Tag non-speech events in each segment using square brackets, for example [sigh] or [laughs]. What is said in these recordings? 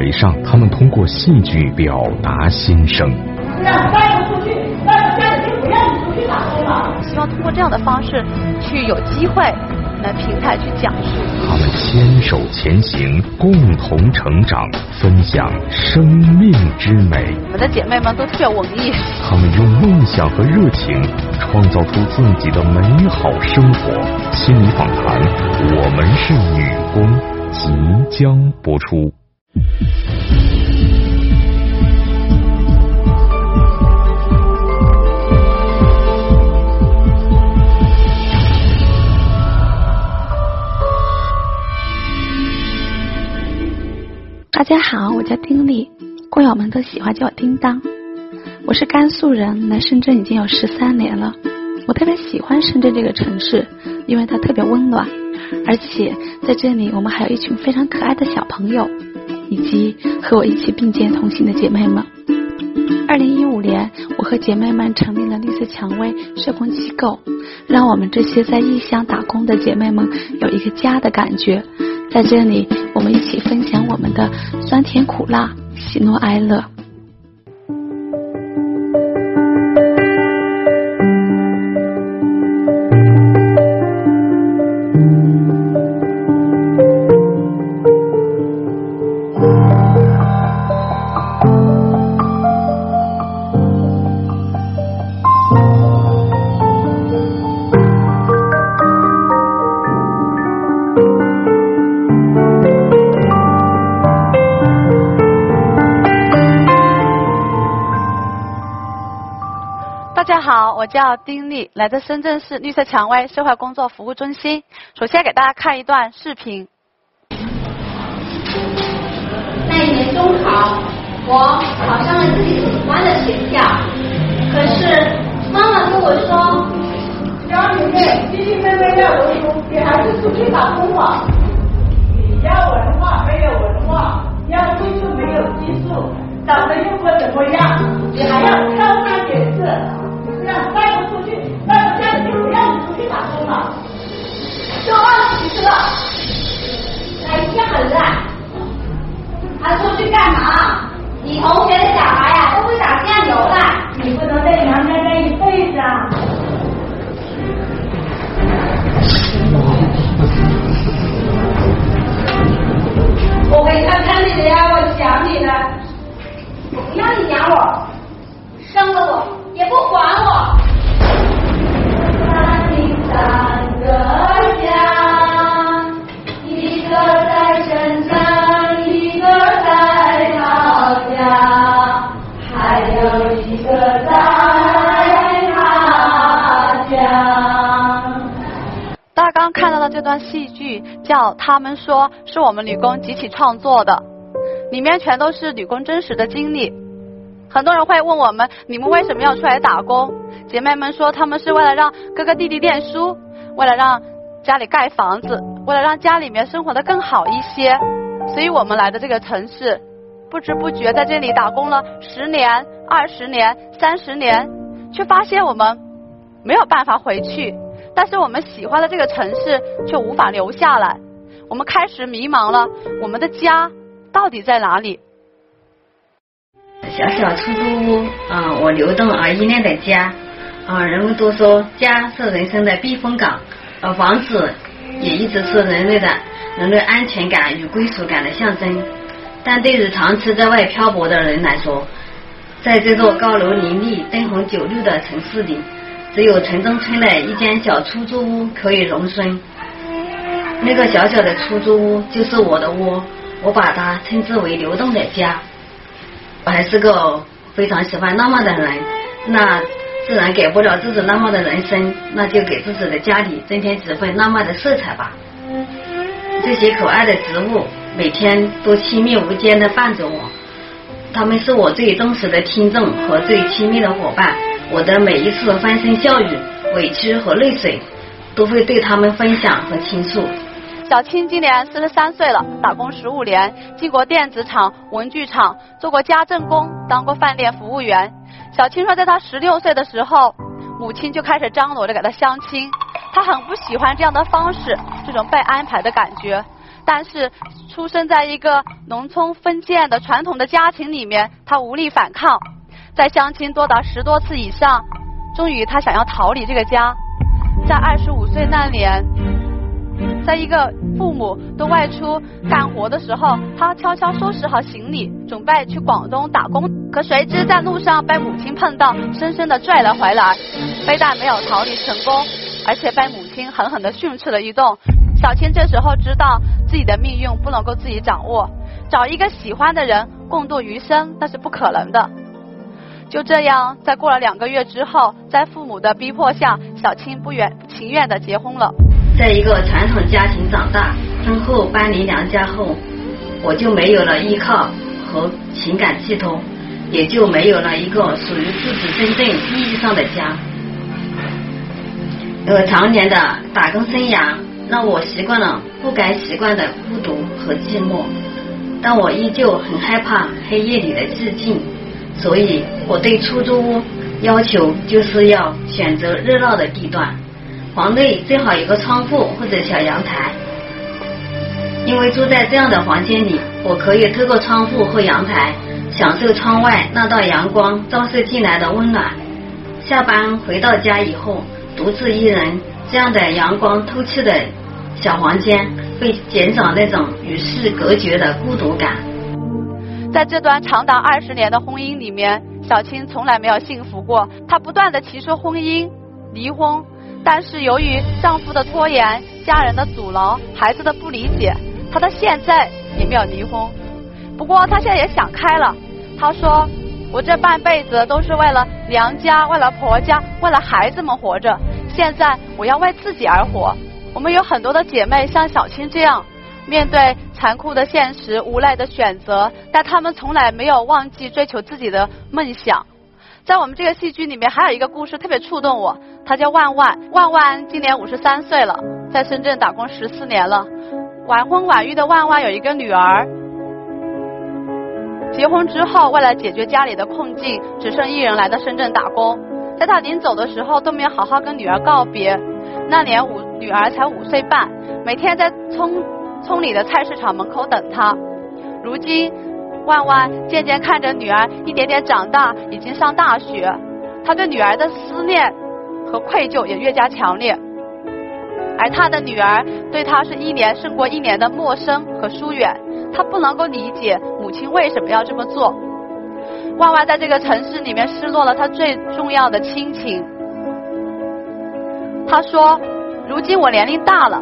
台上，他们通过戏剧表达心声。让家人出去，让家里就不让你出去打工了。希望通过这样的方式，去有机会来平台去讲述。他们牵手前行，共同成长，分享生命之美。我们的姐妹们都特别文艺。他们用梦想和热情，创造出自己的美好生活。心理访谈，我们是女工，即将播出。大家好，我叫丁力，工友们都喜欢叫我叮当。我是甘肃人，来深圳已经有十三年了。我特别喜欢深圳这个城市，因为它特别温暖，而且在这里我们还有一群非常可爱的小朋友，以及和我一起并肩同行的姐妹们。二零一五年，我和姐妹们成立了绿色蔷薇社工机构，让我们这些在异乡打工的姐妹们有一个家的感觉。在这里，我们一起分享我们的酸甜苦辣、喜怒哀乐。我叫丁丽，来自深圳市绿色蔷薇社会工作服务中心。首先给大家看一段视频。那一年中考，我考上了自己喜欢的学校，可是妈妈跟我说，家里面弟弟妹妹要读书，你还是出去打工吧。看看你的呀，我想你了。我不要你养我，生了我也不管我。三零三个家，一个在深圳，一个在老家，还有一个在他乡。大家刚刚看到的这段戏剧叫《他们说》，是我们女工集体创作的，里面全都是女工真实的经历。很多人会问我们，你们为什么要出来打工？姐妹们说，她们是为了让哥哥弟弟念书，为了让家里盖房子，为了让家里面生活的更好一些。所以我们来的这个城市，不知不觉在这里打工了十年、二十年、三十年，却发现我们没有办法回去。但是我们喜欢的这个城市却无法留下来，我们开始迷茫了，我们的家到底在哪里？小小出租屋，啊、我流动而依恋的家，啊、人们都说家是人生的避风港，而房子也一直是人类的人类安全感与归属感的象征。但对于长期在外漂泊的人来说，在这座高楼林立、灯红酒绿的城市里，只有城中村的一间小出租屋可以容身。那个小小的出租屋就是我的窝，我把它称之为流动的家。我还是个非常喜欢浪漫的人，那自然给不了自己浪漫的人生，那就给自己的家里增添几分浪漫的色彩吧。这些可爱的植物每天都亲密无间的伴着我，它们是我最忠实的听众和最亲密的伙伴。我的每一次欢声笑语、委屈和泪水，都会对他们分享和倾诉。小青今年四十三岁了，打工十五年，进过电子厂、文具厂，做过家政工，当过饭店服务员。小青说，在她十六岁的时候，母亲就开始张罗着给她相亲，她很不喜欢这样的方式，这种被安排的感觉。但是出生在一个农村封建的传统的家庭里面，她无力反抗，在相亲多达十多次以上，终于她想要逃离这个家。在二十五岁那年，在一个父母都外出干活的时候，他悄悄收拾好行李，准备去广东打工。可谁知在路上被母亲碰到，深深的拽了回来，非但没有逃离成功，而且被母亲狠狠的训斥了一顿。小青这时候知道自己的命运不能够自己掌握，找一个喜欢的人共度余生那是不可能的。就这样，在过了两个月之后，在父母的逼迫下，小青不愿情愿的结婚了。在一个传统家庭长大，婚后搬离娘家后，我就没有了依靠和情感寄托，也就没有了一个属于自己真正意义上的家。呃，常年的打工生涯。让我习惯了不该习惯的孤独和寂寞，但我依旧很害怕黑夜里的寂静，所以我对出租屋要求就是要选择热闹的地段，房内最好有个窗户或者小阳台，因为住在这样的房间里，我可以透过窗户或阳台享受窗外那道阳光照射进来的温暖。下班回到家以后，独自一人，这样的阳光透气的。小房间会减少那种与世隔绝的孤独感。在这段长达二十年的婚姻里面，小青从来没有幸福过。她不断的提出婚姻、离婚，但是由于丈夫的拖延、家人的阻挠、孩子的不理解，她到现在也没有离婚。不过她现在也想开了，她说：“我这半辈子都是为了娘家、为了婆家、为了孩子们活着，现在我要为自己而活。”我们有很多的姐妹像小青这样，面对残酷的现实无奈的选择，但她们从来没有忘记追求自己的梦想。在我们这个戏剧里面，还有一个故事特别触动我，她叫万万。万万今年五十三岁了，在深圳打工十四年了。晚婚晚育的万万有一个女儿，结婚之后为了解决家里的困境，只剩一人来到深圳打工。在她临走的时候，都没有好好跟女儿告别。那年五女儿才五岁半，每天在村村里的菜市场门口等她。如今，万万渐渐看着女儿一点点长大，已经上大学，他对女儿的思念和愧疚也越加强烈。而他的女儿对他是一年胜过一年的陌生和疏远，他不能够理解母亲为什么要这么做。万万在这个城市里面失落了他最重要的亲情。他说：“如今我年龄大了，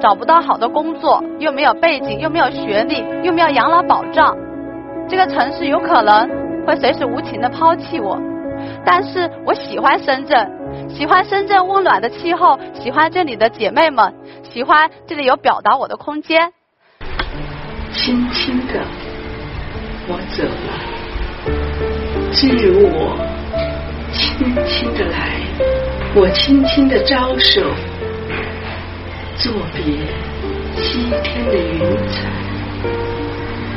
找不到好的工作，又没有背景，又没有学历，又没有养老保障，这个城市有可能会随时无情的抛弃我。但是我喜欢深圳，喜欢深圳温暖的气候，喜欢这里的姐妹们，喜欢这里有表达我的空间。轻轻的，我走了，只有我轻轻的来。”我轻轻的招手，作别西天的云彩。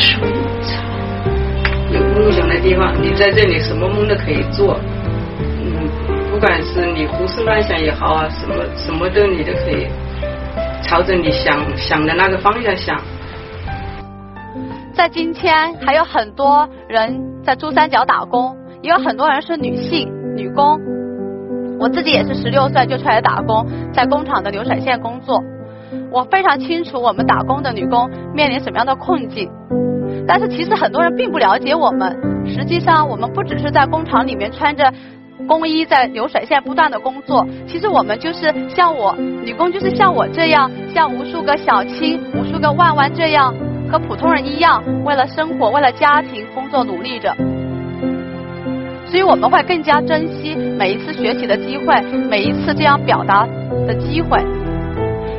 水草。有梦想的地方，你在这里什么梦都可以做。嗯，不管是你胡思乱想也好啊，什么什么都你都可以朝着你想想的那个方向想。在今天，还有很多人在珠三角打工，也有很多人是女性女工。我自己也是十六岁就出来打工，在工厂的流水线工作。我非常清楚我们打工的女工面临什么样的困境，但是其实很多人并不了解我们。实际上，我们不只是在工厂里面穿着工衣在流水线不断的工作，其实我们就是像我女工，就是像我这样，像无数个小青、无数个万万这样，和普通人一样，为了生活、为了家庭工作努力着。所以我们会更加珍惜每一次学习的机会，每一次这样表达的机会。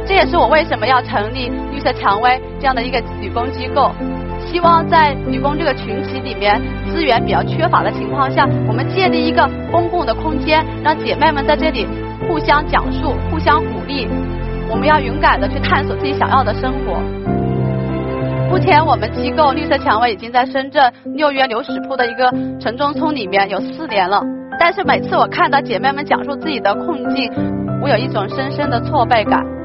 这也是我为什么要成立绿色蔷薇这样的一个女工机构。希望在女工这个群体里面资源比较缺乏的情况下，我们建立一个公共的空间，让姐妹们在这里互相讲述、互相鼓励。我们要勇敢的去探索自己想要的生活。目前我们机构绿色蔷薇已经在深圳六约流石铺的一个城中村里面有四年了，但是每次我看到姐妹们讲述自己的困境，我有一种深深的挫败感。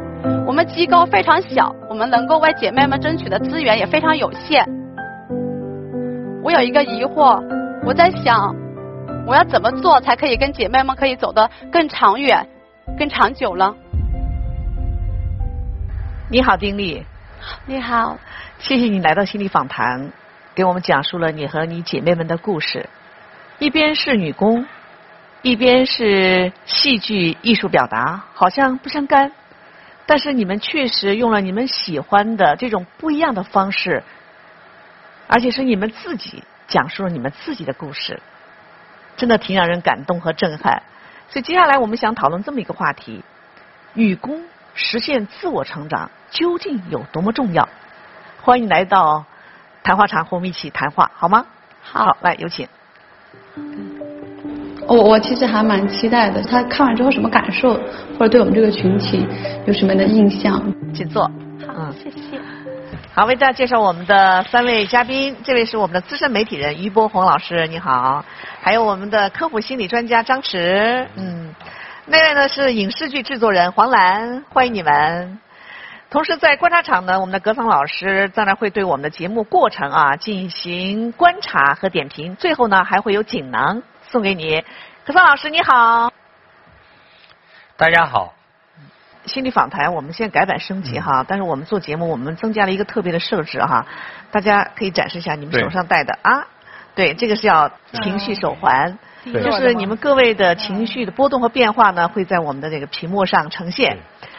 我们机构非常小，我们能够为姐妹们争取的资源也非常有限。我有一个疑惑，我在想，我要怎么做才可以跟姐妹们可以走得更长远、更长久呢？你好，丁力。你好。谢谢你来到心理访谈，给我们讲述了你和你姐妹们的故事。一边是女工，一边是戏剧艺术表达，好像不相干。但是你们确实用了你们喜欢的这种不一样的方式，而且是你们自己讲述了你们自己的故事，真的挺让人感动和震撼。所以接下来我们想讨论这么一个话题：女工实现自我成长究竟有多么重要？欢迎来到谈话场，和我们一起谈话，好吗？好，来有请。我我其实还蛮期待的，他看完之后什么感受，或者对我们这个群体有什么样的印象？请坐。好，谢谢。好，为大家介绍我们的三位嘉宾，这位是我们的资深媒体人于波红老师，你好。还有我们的科普心理专家张弛，嗯，那位呢是影视剧制作人黄澜，欢迎你们。同时在观察场呢，我们的格桑老师当然会对我们的节目过程啊进行观察和点评，最后呢还会有锦囊。送给你，可桑老师你好，大家好。心理访谈我们现在改版升级哈，但是我们做节目我们增加了一个特别的设置哈，大家可以展示一下你们手上戴的啊，对，这个是要情绪手环，就是你们各位的情绪的波动和变化呢会在我们的这个屏幕上呈现。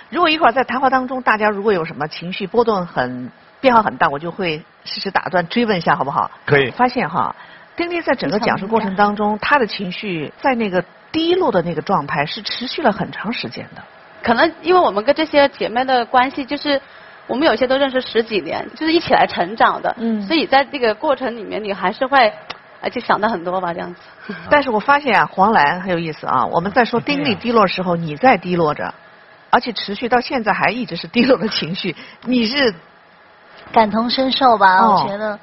如果一会儿在谈话当中大家如果有什么情绪波动很变化很大，我就会适时打断追问一下好不好？可以。发现哈。丁丁在整个讲述过程当中，他的情绪在那个低落的那个状态是持续了很长时间的。可能因为我们跟这些姐妹的关系，就是我们有些都认识十几年，就是一起来成长的。嗯。所以在这个过程里面，你还是会而且想的很多吧，这样子。[laughs] 但是我发现啊，黄兰很有意思啊。我们在说丁力低落的时候，你在低落着，而且持续到现在还一直是低落的情绪。你是感同身受吧？我觉得。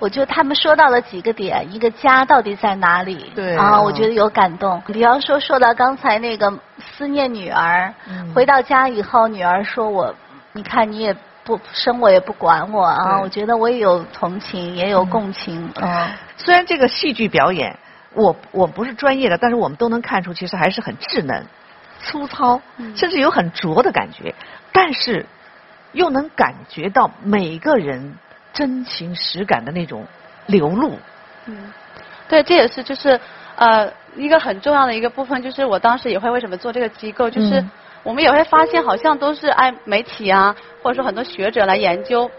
我就他们说到了几个点，一个家到底在哪里？对啊，我觉得有感动。比方说，说到刚才那个思念女儿，回到家以后，女儿说我，你看你也不生我也不管我啊，我觉得我也有同情，也有共情嗯。虽然这个戏剧表演，我我不是专业的，但是我们都能看出，其实还是很稚嫩、粗糙，甚至有很拙的感觉，但是又能感觉到每个人。真情实感的那种流露。嗯，对，这也是就是呃一个很重要的一个部分，就是我当时也会为什么做这个机构，就是我们也会发现好像都是爱媒体啊，或者说很多学者来研究。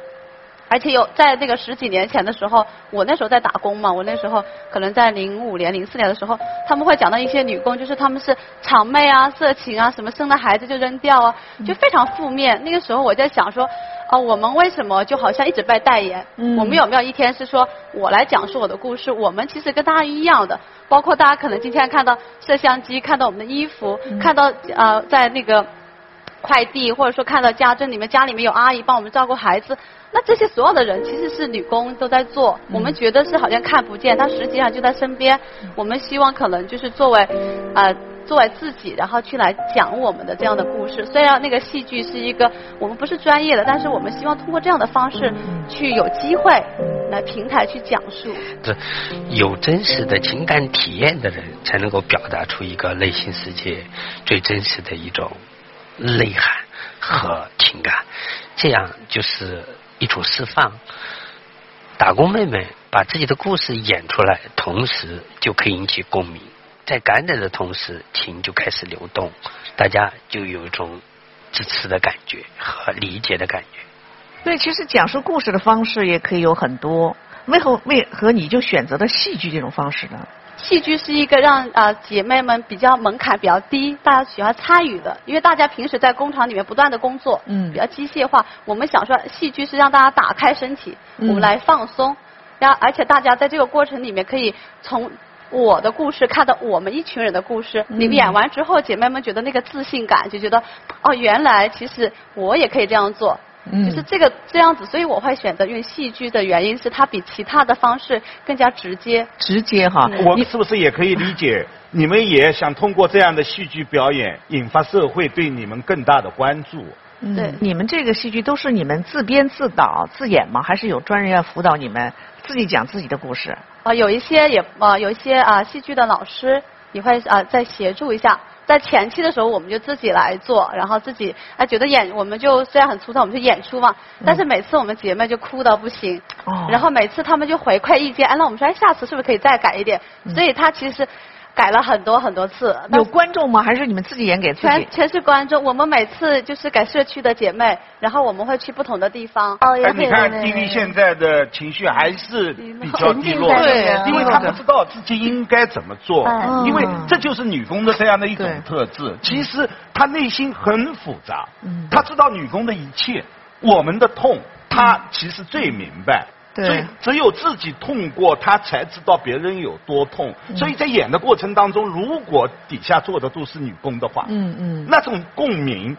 而且有在那个十几年前的时候，我那时候在打工嘛，我那时候可能在零五年、零四年的时候，他们会讲到一些女工，就是他们是场妹啊、色情啊，什么生了孩子就扔掉啊，就非常负面。那个时候我在想说，啊，我们为什么就好像一直被代言？我们有没有一天是说我来讲述我的故事？我们其实跟大家一样的，包括大家可能今天看到摄像机，看到我们的衣服，看到呃在那个快递，或者说看到家政里面家里面有阿姨帮我们照顾孩子。那这些所有的人其实是女工都在做，我们觉得是好像看不见，但实际上就在身边。我们希望可能就是作为呃作为自己，然后去来讲我们的这样的故事。虽然那个戏剧是一个我们不是专业的，但是我们希望通过这样的方式去有机会来平台去讲述。这有真实的情感体验的人，才能够表达出一个内心世界最真实的一种内涵和情感，这样就是。一种释放，打工妹妹把自己的故事演出来，同时就可以引起共鸣，在感染的同时，情就开始流动，大家就有一种支持的感觉和理解的感觉。对，其实讲述故事的方式也可以有很多，为何为何你就选择了戏剧这种方式呢？戏剧是一个让啊姐妹们比较门槛比较低，大家喜欢参与的，因为大家平时在工厂里面不断的工作，嗯比较机械化。我们想说，戏剧是让大家打开身体，嗯我们来放松，然后而且大家在这个过程里面可以从。我的故事看到我们一群人的故事，你们演完之后，姐妹们觉得那个自信感，就觉得哦，原来其实我也可以这样做，嗯就是这个这样子，所以我会选择用戏剧的原因是它比其他的方式更加直接。直接哈，我们是不是也可以理解，你们也想通过这样的戏剧表演，引发社会对你们更大的关注？嗯对你们这个戏剧都是你们自编自导自演吗？还是有专人要辅导你们自己讲自己的故事？啊，有一些也啊，有一些啊，戏剧的老师也会啊再协助一下。在前期的时候，我们就自己来做，然后自己啊觉得演，我们就虽然很粗糙，我们就演出嘛。但是每次我们姐妹就哭到不行，哦然后每次她们就回馈意见，哎，那我们说，哎，下次是不是可以再改一点？所以她其实改了很多很多次。有观众吗？还是你们自己演给自己？全全是观众，我们每次就是改社区的姐妹，然后我们会去不同的地方。哦，你看对丁力现在的情绪还是比较低落对，因为他不知道自己应该怎么做嗯，因为这就是女工的这样的一种特质。其实他内心很复杂嗯，她知道女工的一切，我们的痛，他其实最明白。对所以只有自己痛过，他才知道别人有多痛。嗯所以在演的过程当中，如果底下坐的都是女工的话，嗯嗯。那种共鸣，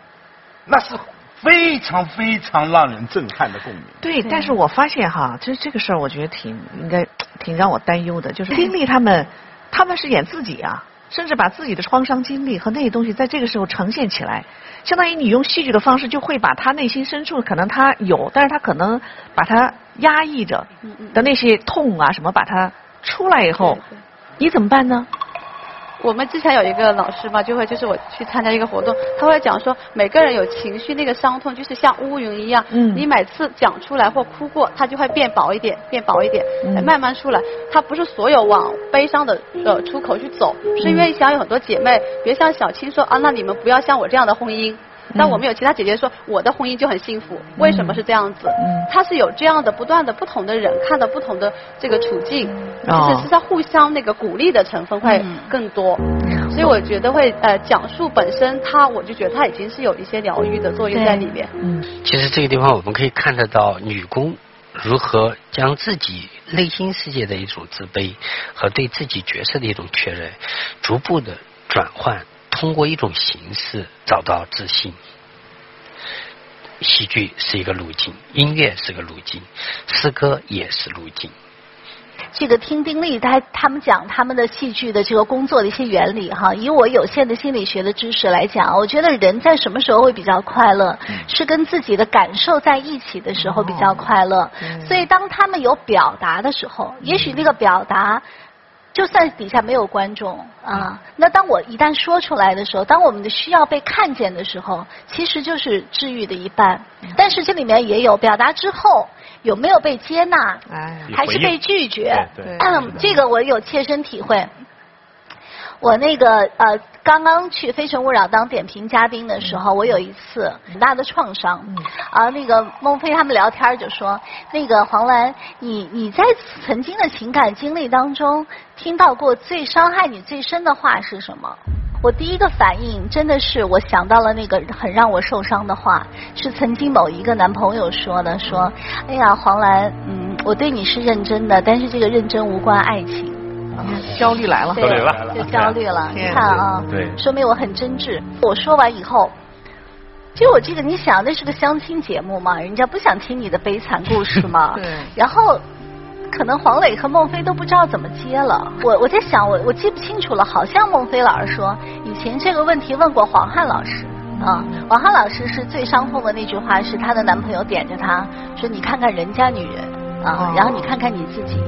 那是非常非常让人震撼的共鸣。对，但是我发现哈，其实这个事儿，我觉得挺应该挺让我担忧的，就是 [laughs] 丁力他们，他们是演自己啊，甚至把自己的创伤经历和那些东西在这个时候呈现起来，相当于你用戏剧的方式，就会把他内心深处可能他有，但是他可能把他压抑着的那些痛啊什么，把它出来以后，你怎么办呢？我们之前有一个老师嘛，就会就是我去参加一个活动，他会讲说，每个人有情绪，那个伤痛就是像乌云一样，嗯你每次讲出来或哭过，它就会变薄一点，变薄一点，慢慢出来。它不是所有往悲伤的呃出口去走，是因为想有很多姐妹，别像小青说啊，那你们不要像我这样的婚姻。但我们有其他姐姐说，我的婚姻就很幸福，为什么是这样子？嗯。他是有这样的不断的不同的人看到不同的这个处境，哦。其实是在互相那个鼓励的成分会更多。所以我觉得会呃讲述本身它，我就觉得它已经是有一些疗愈的作用在里面。嗯。其实这个地方我们可以看得到女工如何将自己内心世界的一种自卑和对自己角色的一种确认，逐步的转换，通过一种形式找到自信。戏剧是一个路径，音乐是个路径，诗歌也是路径。这个听丁力他他们讲他们的戏剧的这个工作的一些原理哈，以我有限的心理学的知识来讲，我觉得人在什么时候会比较快乐，是跟自己的感受在一起的时候比较快乐。所以当他们有表达的时候，也许那个表达。就算底下没有观众啊，那当我一旦说出来的时候，当我们的需要被看见的时候，其实就是治愈的一半。但是这里面也有表达之后有没有被接纳，哎还是被拒绝？嗯，这个我有切身体会。我那个呃，刚刚去《非诚勿扰》当点评嘉宾的时候，我有一次很大的创伤。啊，那个孟非他们聊天就说，那个黄兰，你你在曾经的情感经历当中，听到过最伤害你最深的话是什么？我第一个反应真的是我想到了那个很让我受伤的话，是曾经某一个男朋友说的，说，哎呀，黄兰，嗯，我对你是认真的，但是这个认真无关爱情。焦虑来了，焦虑了，就焦虑了。你看啊，对，说明我很真挚。我说完以后，就我这个，你想那是个相亲节目嘛，人家不想听你的悲惨故事嘛。[laughs] 对。然后，可能黄磊和孟非都不知道怎么接了。我我在想，我我记不清楚了，好像孟非老师说，以前这个问题问过黄汉老师。啊，王汉老师是最伤痛的那句话，是她的男朋友点着她说：“你看看人家女人啊，然后你看看你自己。”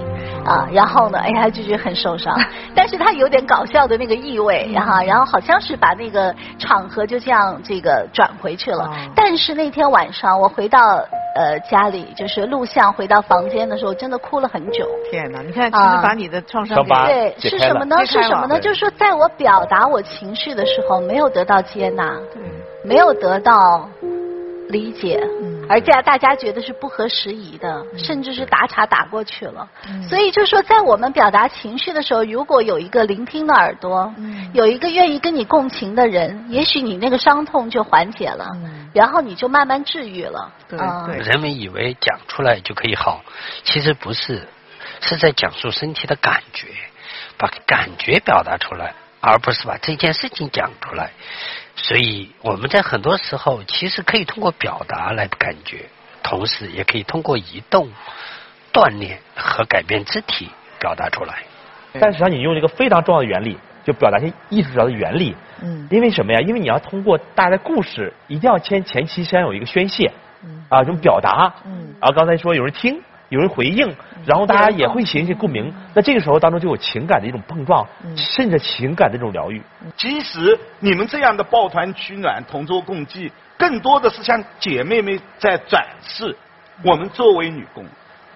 啊，然后呢，哎呀，就觉得很受伤，[laughs] 但是他有点搞笑的那个意味，然后，然后好像是把那个场合就这样这个转回去了。但是那天晚上我回到呃家里，就是录像回到房间的时候，真的哭了很久。天哪，你看，其实把你的创伤给对是什么呢？是什么呢？就是说，在我表达我情绪的时候，没有得到接纳，没有得到理解，嗯而且大家觉得是不合时宜的，甚至是打岔打过去了。所以就说，在我们表达情绪的时候，如果有一个聆听的耳朵，有一个愿意跟你共情的人，也许你那个伤痛就缓解了，然后你就慢慢治愈了。对。人们以为讲出来就可以好，其实不是，是在讲述身体的感觉，把感觉表达出来，而不是把这件事情讲出来。所以我们在很多时候其实可以通过表达来感觉，同时也可以通过移动、锻炼和改变肢体表达出来。但实际上你用了一个非常重要的原理，就表达一些艺术上的原理。嗯因为什么呀？因为你要通过大家的故事，一定要先前期先有一个宣泄，嗯啊，这种表达。嗯然后刚才说有人听，有人回应，然后大家也会形成一些共鸣。那这个时候当中就有情感的一种碰撞，嗯甚至情感的一种疗愈。其实你们这样的抱团取暖、同舟共济，更多的是向姐妹们在展示，我们作为女工，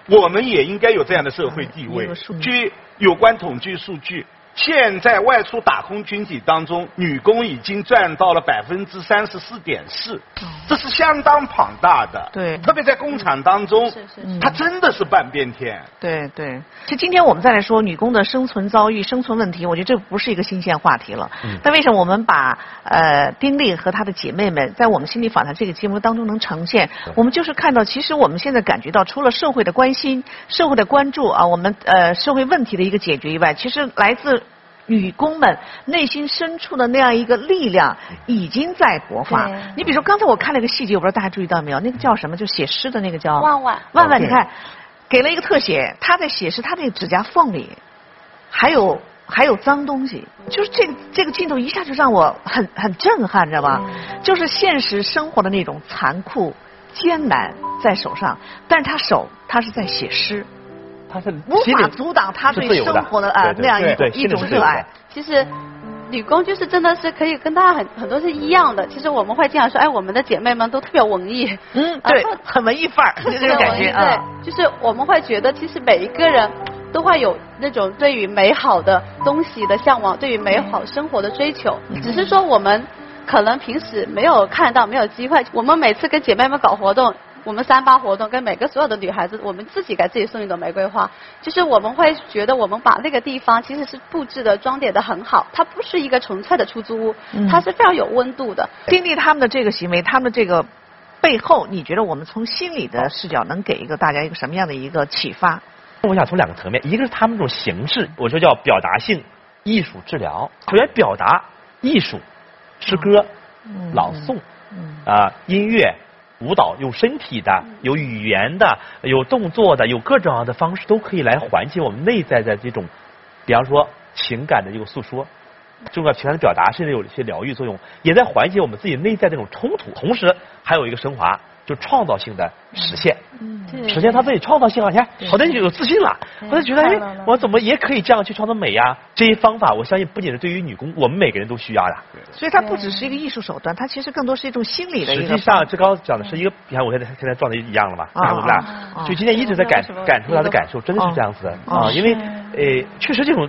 我们也应该有这样的社会地位。据有关统计数据，现在外出打工群体当中，女工已经占到了百分之三十四点四，这是相当庞大的。对特别在工厂当中，嗯它真的是半边天。对对，其实今天我们再来说女工的生存遭遇、生存问题，我觉得这不是一个新鲜话题了。嗯但为什么我们把呃丁力和她的姐妹们在我们心理访谈这个节目当中能呈现？我们就是看到，其实我们现在感觉到，除了社会的关心、社会的关注啊，我们呃社会问题的一个解决以外，其实来自女工们内心深处的那样一个力量已经在勃发。你比如说，刚才我看了一个细节，我不知道大家注意到没有？那个叫什么？就写诗的那个叫万万万万，哦你看，给了一个特写，他在写诗，他那个指甲缝里还有还有脏东西，就是这个这个镜头一下就让我很很震撼，知道吧？就是现实生活的那种残酷、艰难在手上，但是他手他是在写诗，他是无法阻挡他对生活的啊那样一种一种热爱。其实女工就是真的是可以跟大家很很多是一样的。其实我们会经常说，哎，我们的姐妹们都特别文艺，嗯，对很文艺范儿，就这种感觉啊。对，就是我们会觉得，其实每一个人都会有那种对于美好的东西的向往，对于美好生活的追求，嗯只是说我们可能平时没有看到，没有机会。我们每次跟姐妹们搞活动。我们三八活动跟每个所有的女孩子，我们自己给自己送一朵玫瑰花，就是我们会觉得我们把那个地方其实是布置的装点的很好，它不是一个纯粹的出租屋，嗯它是非常有温度的。经历他们的这个行为，他们这个背后，你觉得我们从心理的视角能给一个大家一个什么样的一个启发？我想从两个层面，一个是他们这种形式，我说叫表达性艺术治疗。首先表达艺术，诗歌、嗯朗诵啊、音乐、舞蹈，有身体的，有语言的，有动作的，有各种各样的方式都可以来缓解我们内在的这种，比方说情感的一个诉说。重要情感的表达，甚至有一些疗愈作用，也在缓解我们自己内在这种冲突，同时还有一个升华，就创造性的实现。实现他自己创造性啊！你看，好像就有自信了，我就觉得，哎，我怎么也可以这样去创造美呀？这些方法，我相信不仅是对于女工，我们每个人都需要的。所以它不只是一个艺术手段，它其实更多是一种心理的一个。实际上，这刚刚讲的是一个，你看我现在现在状态一样了吧？啊看我们俩啊，就今天一直在感感受他的感受，真的是这样子的哦啊！因为呃，确实这种。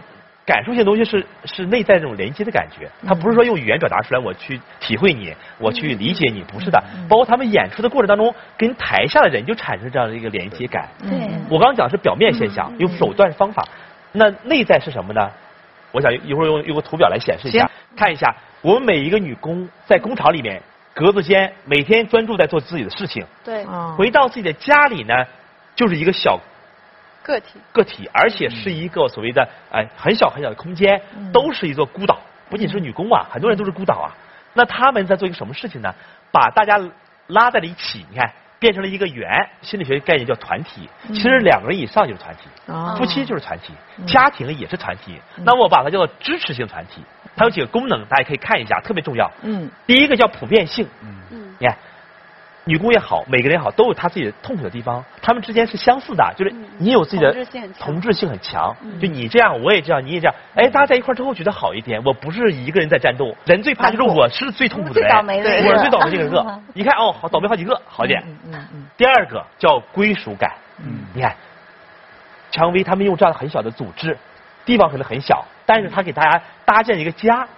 感受性东西是是内在这种连接的感觉，它不是说用语言表达出来，我去体会你，我去理解你，不是的。包括他们演出的过程当中，跟台下的人就产生这样的一个连接感。对。我刚刚讲的是表面现象，用手段方法，那内在是什么呢？我想一会儿用用个图表来显示一下，看一下我们每一个女工在工厂里面格子间每天专注在做自己的事情，对，哦回到自己的家里呢，就是一个小个体。个体，而且是一个所谓的哎很小很小的空间，都是一座孤岛。不仅是女工啊，很多人都是孤岛啊。那他们在做一个什么事情呢？把大家拉在了一起，你看变成了一个圆。心理学概念叫团体，其实两个人以上就是团体，哦夫妻就是团体，家庭也是团体。那我把它叫做支持性团体。它有几个功能，大家可以看一下，特别重要。嗯第一个叫普遍性，嗯，你看，女工也好，每个人也好，都有他自己的痛苦的地方，他们之间是相似的，就是你有自己的同质性很强就你这样，我也这样，你也这样，哎，大家在一块之后觉得好一点，我不是一个人在战斗，人最怕就是我是最痛苦的人，倒霉的一个我是最倒霉的一个，[laughs] 你看哦，好倒霉好几个，好一点。第二个叫归属感，嗯你看，蔷薇他们用这样很小的组织，地方可能很小，但是他给大家搭建一个家，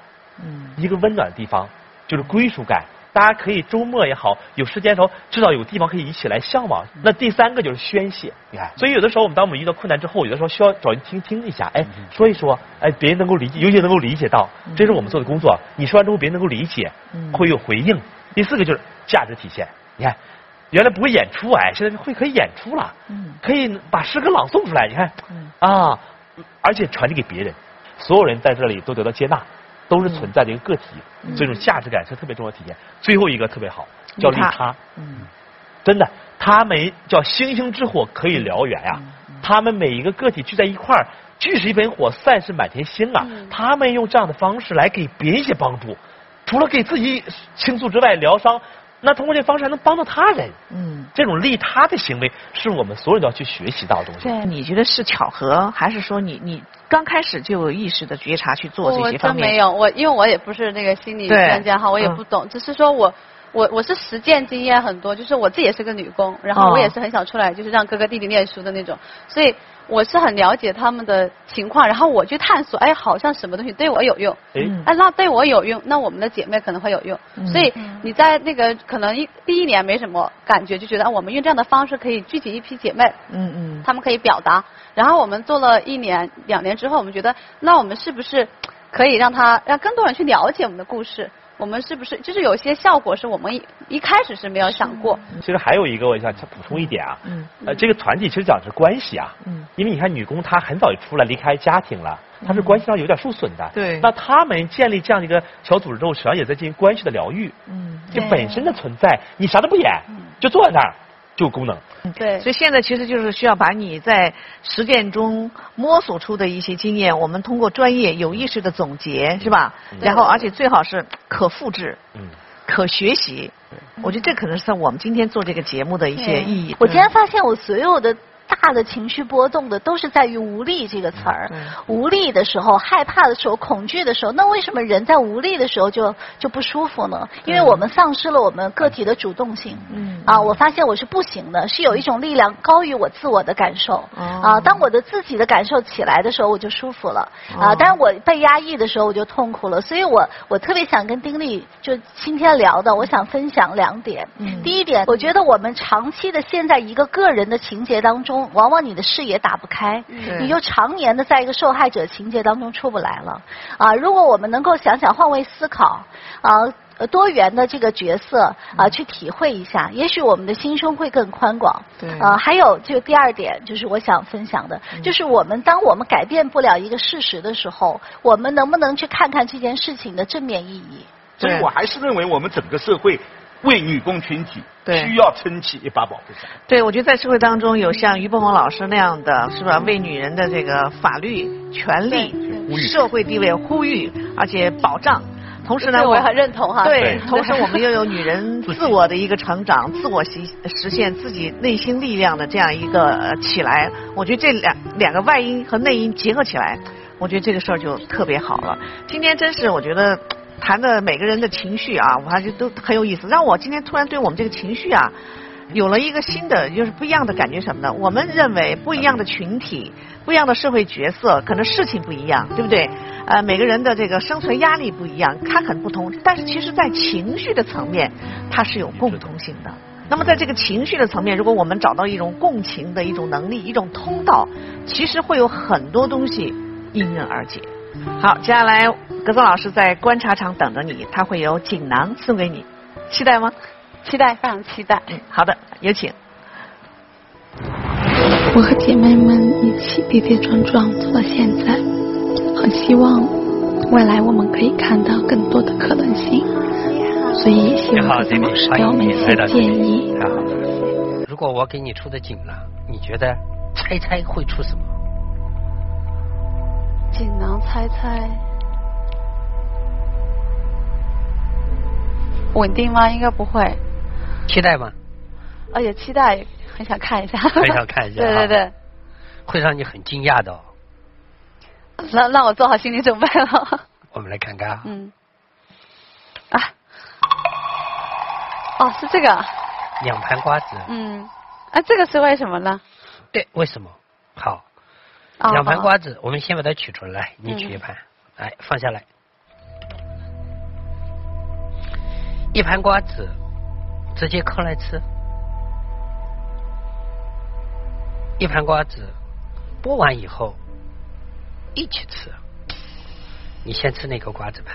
嗯一个温暖的地方，就是归属感。大家可以周末也好，有时间的时候，至少有地方可以一起来向往。那第三个就是宣泄，你看，所以有的时候我们当我们遇到困难之后，有的时候需要找人听听一下，哎，说一说，哎，别人能够理解，尤其能够理解到，这是我们做的工作。你说完之后，别人能够理解，会有回应。第四个就是价值体现，你看，原来不会演出哎，现在会可以演出了，可以把诗歌朗诵出来，你看，啊，而且传递给别人，所有人在这里都得到接纳。都是存在的一个个体，这种价值感是特别重要的体现。最后一个特别好，叫利他。嗯，真的，他们叫星星之火可以燎原呀。他们每一个个体聚在一块儿，聚是一盆火，散是满天星啊。他们用这样的方式来给别人一些帮助，除了给自己倾诉之外，疗伤。那通过这方式还能帮到他人，嗯，这种利他的行为是我们所有人都要去学习到的东西。对，你觉得是巧合，还是说你你刚开始就有意识的觉察去做这些方面？我真没有，我因为我也不是那个心理专家哈，我也不懂，只是说我我我是实践经验很多，就是我自己也是个女工，然后我也是很想出来，就是让哥哥弟弟念书的那种，所以。我是很了解他们的情况，然后我去探索，哎，好像什么东西对我有用，哎，那对我有用，那我们的姐妹可能会有用。所以你在那个可能一第一年没什么感觉，就觉得我们用这样的方式可以聚集一批姐妹，嗯嗯，他们可以表达。然后我们做了一年、两年之后，我们觉得，那我们是不是可以让他让更多人去了解我们的故事？我们是不是就是有些效果是我们一一开始是没有想过？其实还有一个，我想补充一点啊，呃，这个团体其实讲的是关系啊，因为你看女工她很早就出来离开家庭了，她是关系上有点受损的。对。那他们建立这样的一个小组织之后，实际上也在进行关系的疗愈。嗯。就本身的存在，你啥都不演，就坐在那儿。就功能，对，所以现在其实就是需要把你在实践中摸索出的一些经验，我们通过专业有意识的总结，是吧？然后而且最好是可复制，嗯，可学习。我觉得这可能是我们今天做这个节目的一些意义。我今天发现我所有的。大的情绪波动的都是在于无力这个词儿，无力的时候、害怕的时候、恐惧的时候，那为什么人在无力的时候就就不舒服呢？因为我们丧失了我们个体的主动性。嗯啊，我发现我是不行的，是有一种力量高于我自我的感受。啊，当我的自己的感受起来的时候，我就舒服了。啊，但是我被压抑的时候，我就痛苦了。所以我我特别想跟丁力就今天聊的，我想分享两点。嗯第一点，我觉得我们长期的陷在一个个人的情节当中。往往你的视野打不开，你就常年的在一个受害者情节当中出不来了。啊，如果我们能够想想换位思考，啊，多元的这个角色啊，去体会一下，也许我们的心胸会更宽广。对。啊，还有就第二点，就是我想分享的，就是我们当我们改变不了一个事实的时候，我们能不能去看看这件事情的正面意义？所以我还是认为我们整个社会。为女工群体需要撑起一把保护伞。对，我觉得在社会当中有像于伯峰老师那样的，是吧？为女人的这个法律权利、社会地位呼吁，而且保障。同时呢，我很认同哈。对，同时我们又有女人自我的一个成长、自我实实现自己内心力量的这样一个起来。我觉得这两两个外因和内因结合起来，我觉得这个事儿就特别好了。今天真是我觉得。谈的每个人的情绪啊，我还是都很有意思。让我今天突然对我们这个情绪啊，有了一个新的，就是不一样的感觉什么呢？我们认为不一样的群体、不一样的社会角色，可能事情不一样，对不对？呃，每个人的这个生存压力不一样，它很不同。但是其实，在情绪的层面，它是有共同性的。那么，在这个情绪的层面，如果我们找到一种共情的一种能力、一种通道，其实会有很多东西迎刃而解。好，接下来格子老师在观察场等着你，他会有锦囊送给你，期待吗？期待，非常期待。嗯，好的，有请。我和姐妹们一起跌跌撞撞走到现在，很希望未来我们可以看到更多的可能性，所以希望格子老师给我们一些建议。如果我给你出的锦囊，你觉得猜猜会出什么？锦囊猜猜，稳定吗？应该不会。期待吗？啊，也期待，很想看一下。很想看一下。[laughs] 对对对。会让你很惊讶的。让让我做好心理准备了。[laughs] 我们来看看啊。嗯。啊。哦，是这个。两盘瓜子。嗯。啊，这个是为什么呢？对，为什么？好。两盘瓜子，我们先把它取出来，你取一盘，来放下来。一盘瓜子直接嗑来吃，一盘瓜子剥完以后一起吃。你先吃那个瓜子吧，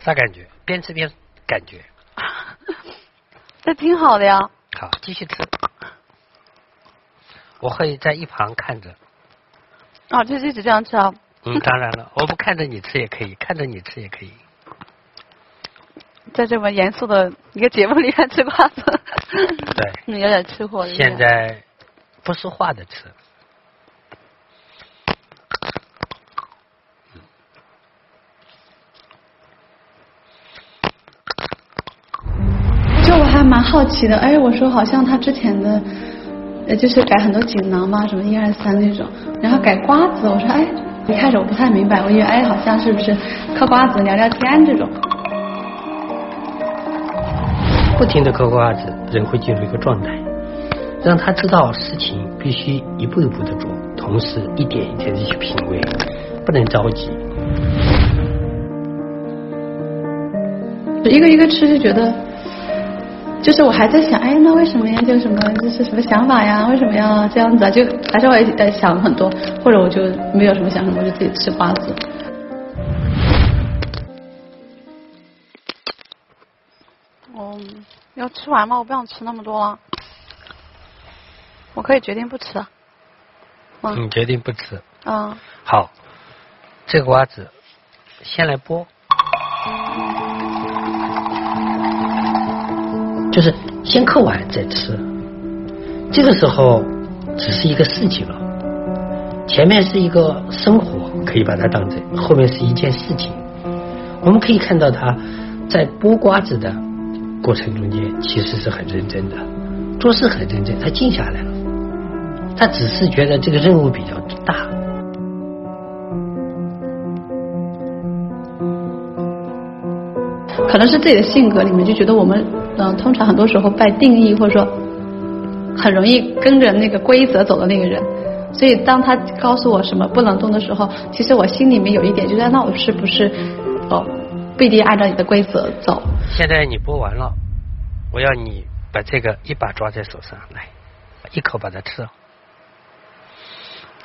啥感觉？边吃边感觉。[laughs] 这挺好的呀。好，继续吃。我会在一旁看着。啊，就一直这样吃啊。嗯，[laughs] 当然了，我不看着你吃也可以，看着你吃也可以。在这么严肃的一个节目里面吃瓜子，[laughs] 对，你 [laughs] 有点吃货。现在不说话的吃。就我还蛮好奇的，哎，我说好像他之前的，呃，就是改很多锦囊嘛，什么一二三那种，然后改瓜子，我说哎，一开始我不太明白，我以为哎，好像是不是嗑瓜子聊聊天这种。不停的嗑瓜子，人会进入一个状态，让他知道事情必须一步一步的做，同时一点一点的去品味，不能着急。一个一个吃就觉得，就是我还在想，哎，那为什么呀？就什么就是什么想法呀？为什么要这样子啊？就还是会在想很多，或者我就没有什么想什么，我就自己吃瓜子。哦，要吃完吗？我不想吃那么多了，我可以决定不吃。嗯，你决定不吃。嗯。好，这个瓜子先来剥。就是先嗑完再吃，这个时候只是一个事情了，前面是一个生活，可以把它当成，后面是一件事情。我们可以看到他在剥瓜子的过程中间，其实是很认真的，做事很认真，他静下来了，他只是觉得这个任务比较大。可能是自己的性格里面就觉得我们。嗯，通常很多时候被定义或者说很容易跟着那个规则走的那个人，所以当他告诉我什么不能动的时候，其实我心里面有一点，就在那我是不是哦不一定按照你的规则走？现在你播完了，我要你把这个一把抓在手上，来一口把它吃了，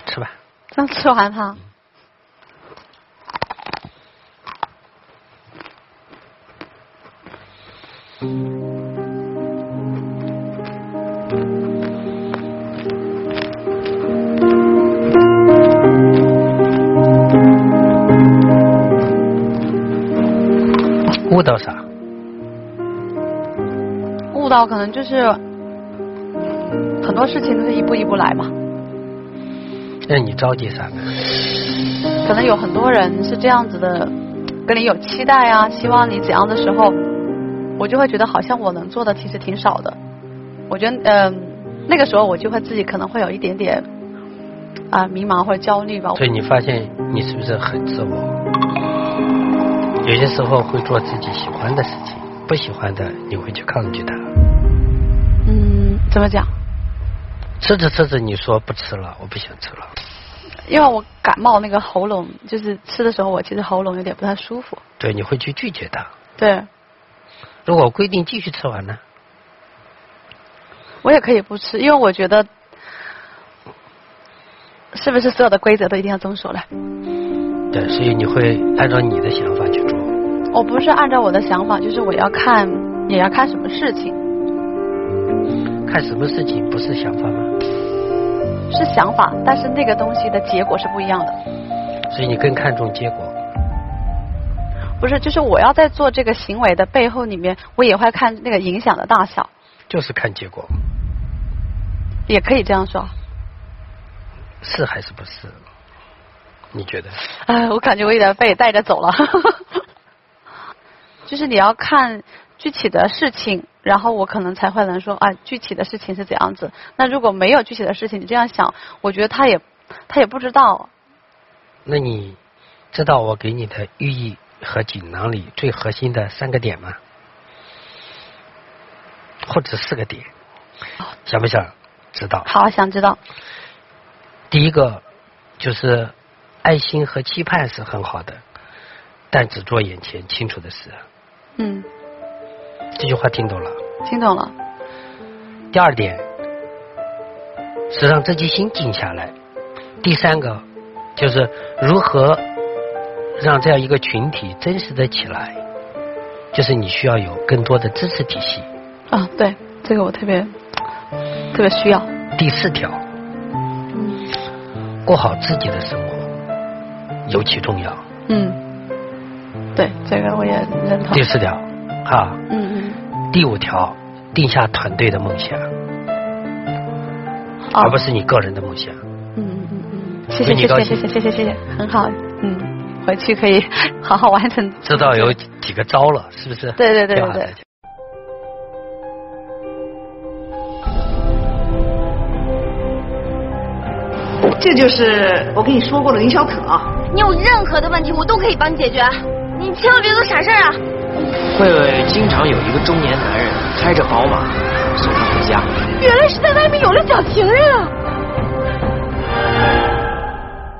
吃吧。刚吃完它。[laughs] 悟到啥？悟到可能就是很多事情都是一步一步来嘛。那你着急啥呢？可能有很多人是这样子的，跟你有期待啊，希望你怎样的时候，我就会觉得好像我能做的其实挺少的。我觉得嗯，那个时候我就会自己可能会有一点点啊迷茫或者焦虑吧。所以你发现你是不是很自我？有些时候会做自己喜欢的事情，不喜欢的你会去抗拒它。嗯，怎么讲？吃着吃着你说不吃了，我不想吃了。因为我感冒，那个喉咙就是吃的时候，我其实喉咙有点不太舒服。对，你会去拒绝它。对。如果规定继续吃完呢？我也可以不吃，因为我觉得，是不是所有的规则都一定要遵守了？对，所以你会按照你的想法去做。我不是按照我的想法，就是我要看，也要看什么事情。看什么事情不是想法吗？是想法，但是那个东西的结果是不一样的。所以你更看重结果？不是，就是我要在做这个行为的背后里面，我也会看那个影响的大小。就是看结果。也可以这样说。是还是不是？你觉得？哎，我感觉我有点被带着走了。[laughs] 就是你要看具体的事情，然后我可能才会能说啊，具体的事情是怎样子。那如果没有具体的事情，你这样想，我觉得他也他也不知道。那你知道我给你的寓意和锦囊里最核心的三个点吗？或者四个点？想不想知道？好，想知道。第一个就是。爱心和期盼是很好的，但只做眼前清楚的事。嗯，这句话听懂了。听懂了。第二点是让自己心静下来。第三个就是如何让这样一个群体真实的起来，就是你需要有更多的支持体系。啊，对，这个我特别特别需要。第四条，过好自己的生活尤其重要。嗯，对，这个我也认同。第四条，哈，嗯嗯。第五条，定下团队的梦想，哦而不是你个人的梦想。嗯嗯嗯，谢谢谢你高兴谢谢谢谢谢谢谢，很好，嗯，回去可以 [laughs] 好好完成。知道有几个招了，是不是？对对对对。这就是我跟你说过的林小可。你有任何的问题，我都可以帮你解决。你千万别做傻事啊！慧慧经常有一个中年男人开着宝马送她回家。原来是在外面有了小情人啊！